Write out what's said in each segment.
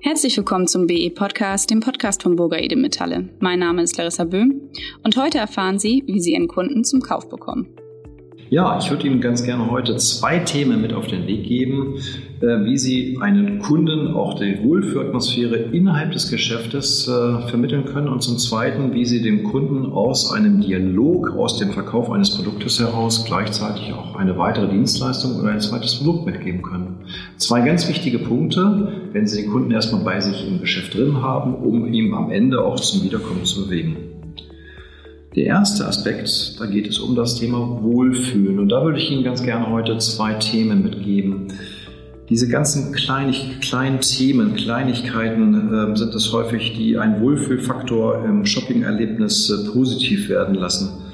Herzlich willkommen zum BE Podcast, dem Podcast von Burger Ede Metalle. Mein Name ist Larissa Böhm und heute erfahren Sie, wie Sie Ihren Kunden zum Kauf bekommen. Ja, ich würde Ihnen ganz gerne heute zwei Themen mit auf den Weg geben, äh, wie Sie einen Kunden auch die Wohlfühlatmosphäre innerhalb des Geschäftes äh, vermitteln können und zum Zweiten, wie Sie dem Kunden aus einem Dialog, aus dem Verkauf eines Produktes heraus gleichzeitig auch eine weitere Dienstleistung oder ein zweites Produkt mitgeben können. Zwei ganz wichtige Punkte, wenn Sie den Kunden erstmal bei sich im Geschäft drin haben, um ihn am Ende auch zum Wiederkommen zu bewegen. Der erste Aspekt, da geht es um das Thema Wohlfühlen. Und da würde ich Ihnen ganz gerne heute zwei Themen mitgeben. Diese ganzen kleinig, kleinen Themen, Kleinigkeiten äh, sind es häufig, die einen Wohlfühlfaktor im Shopping-Erlebnis äh, positiv werden lassen.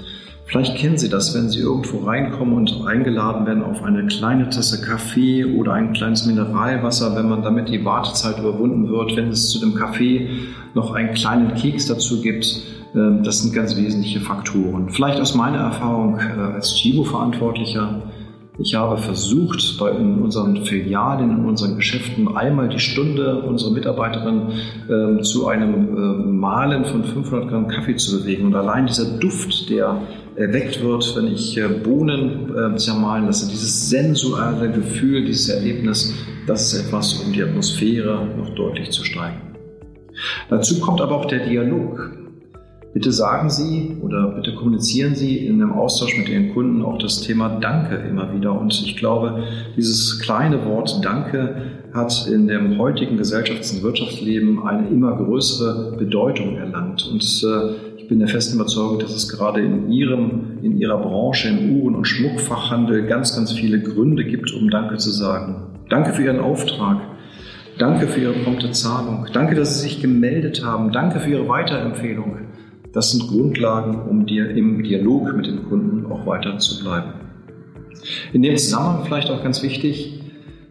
Vielleicht kennen Sie das, wenn Sie irgendwo reinkommen und eingeladen werden auf eine kleine Tasse Kaffee oder ein kleines Mineralwasser, wenn man damit die Wartezeit überwunden wird, wenn es zu dem Kaffee noch einen kleinen Keks dazu gibt. Ähm, das sind ganz wesentliche Faktoren. Vielleicht aus meiner Erfahrung äh, als Chibo-Verantwortlicher. Ich habe versucht, bei in unseren Filialen, in unseren Geschäften einmal die Stunde unsere Mitarbeiterin äh, zu einem äh, Mahlen von 500 Gramm Kaffee zu bewegen. Und allein dieser Duft, der erweckt wird, wenn ich äh, Bohnen zermahlen lasse, dieses sensuelle Gefühl, dieses Erlebnis, das ist etwas, um die Atmosphäre noch deutlich zu steigen. Dazu kommt aber auch der Dialog. Bitte sagen Sie oder bitte kommunizieren Sie in einem Austausch mit Ihren Kunden auch das Thema Danke immer wieder. Und ich glaube, dieses kleine Wort Danke hat in dem heutigen Gesellschafts- und Wirtschaftsleben eine immer größere Bedeutung erlangt. Und äh, ich bin der festen Überzeugung, dass es gerade in Ihrem, in Ihrer Branche, im Uhren- und Schmuckfachhandel ganz, ganz viele Gründe gibt, um Danke zu sagen. Danke für Ihren Auftrag. Danke für Ihre prompte Zahlung. Danke, dass Sie sich gemeldet haben. Danke für Ihre Weiterempfehlung. Das sind Grundlagen, um dir im Dialog mit dem Kunden auch weiter zu bleiben. In dem Zusammenhang vielleicht auch ganz wichtig,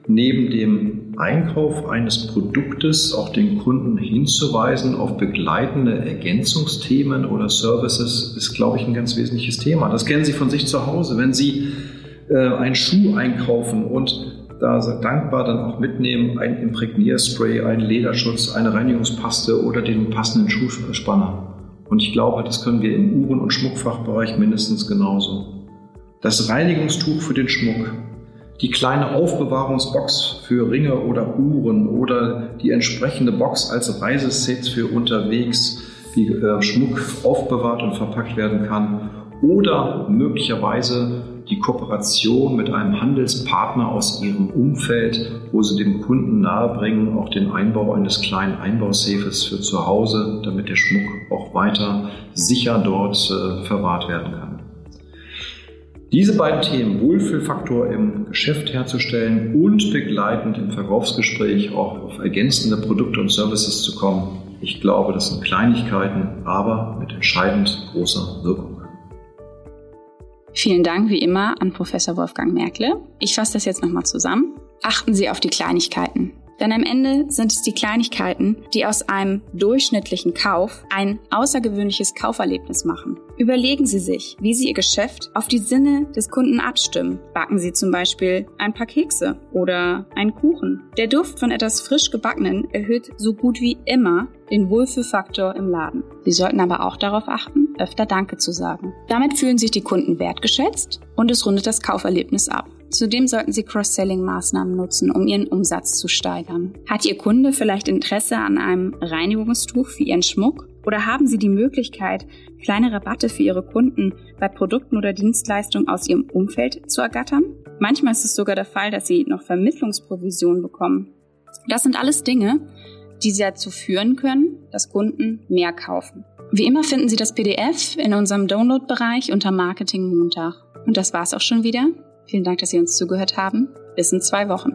neben dem Einkauf eines Produktes auch den Kunden hinzuweisen auf begleitende Ergänzungsthemen oder Services ist, glaube ich, ein ganz wesentliches Thema. Das kennen Sie von sich zu Hause. Wenn Sie äh, einen Schuh einkaufen und da dankbar dann auch mitnehmen, ein Imprägnierspray, einen Lederschutz, eine Reinigungspaste oder den passenden Schuhspanner. Und ich glaube, das können wir im Uhren- und Schmuckfachbereich mindestens genauso. Das Reinigungstuch für den Schmuck, die kleine Aufbewahrungsbox für Ringe oder Uhren oder die entsprechende Box als Reisesets für unterwegs, wie äh, Schmuck aufbewahrt und verpackt werden kann oder möglicherweise die Kooperation mit einem Handelspartner aus ihrem Umfeld, wo sie dem Kunden nahebringen, auch den Einbau eines kleinen Einbausafes für zu Hause, damit der Schmuck auch weiter sicher dort äh, verwahrt werden kann. Diese beiden Themen, Wohlfühlfaktor im Geschäft herzustellen und begleitend im Verkaufsgespräch auch auf ergänzende Produkte und Services zu kommen, ich glaube, das sind Kleinigkeiten, aber mit entscheidend großer Wirkung. Vielen Dank wie immer an Professor Wolfgang Merkle. Ich fasse das jetzt nochmal zusammen. Achten Sie auf die Kleinigkeiten. Denn am Ende sind es die Kleinigkeiten, die aus einem durchschnittlichen Kauf ein außergewöhnliches Kauferlebnis machen. Überlegen Sie sich, wie Sie Ihr Geschäft auf die Sinne des Kunden abstimmen. Backen Sie zum Beispiel ein paar Kekse oder einen Kuchen. Der Duft von etwas frisch gebackenen erhöht so gut wie immer den Wohlfühlfaktor im Laden. Sie sollten aber auch darauf achten, öfter Danke zu sagen. Damit fühlen sich die Kunden wertgeschätzt und es rundet das Kauferlebnis ab. Zudem sollten Sie Cross-Selling-Maßnahmen nutzen, um Ihren Umsatz zu steigern. Hat Ihr Kunde vielleicht Interesse an einem Reinigungstuch für Ihren Schmuck? Oder haben Sie die Möglichkeit, kleine Rabatte für Ihre Kunden bei Produkten oder Dienstleistungen aus Ihrem Umfeld zu ergattern? Manchmal ist es sogar der Fall, dass Sie noch Vermittlungsprovisionen bekommen. Das sind alles Dinge, die dazu führen können, dass Kunden mehr kaufen. Wie immer finden Sie das PDF in unserem Download-Bereich unter Marketing Montag. Und das war's auch schon wieder. Vielen Dank, dass Sie uns zugehört haben. Bis in zwei Wochen.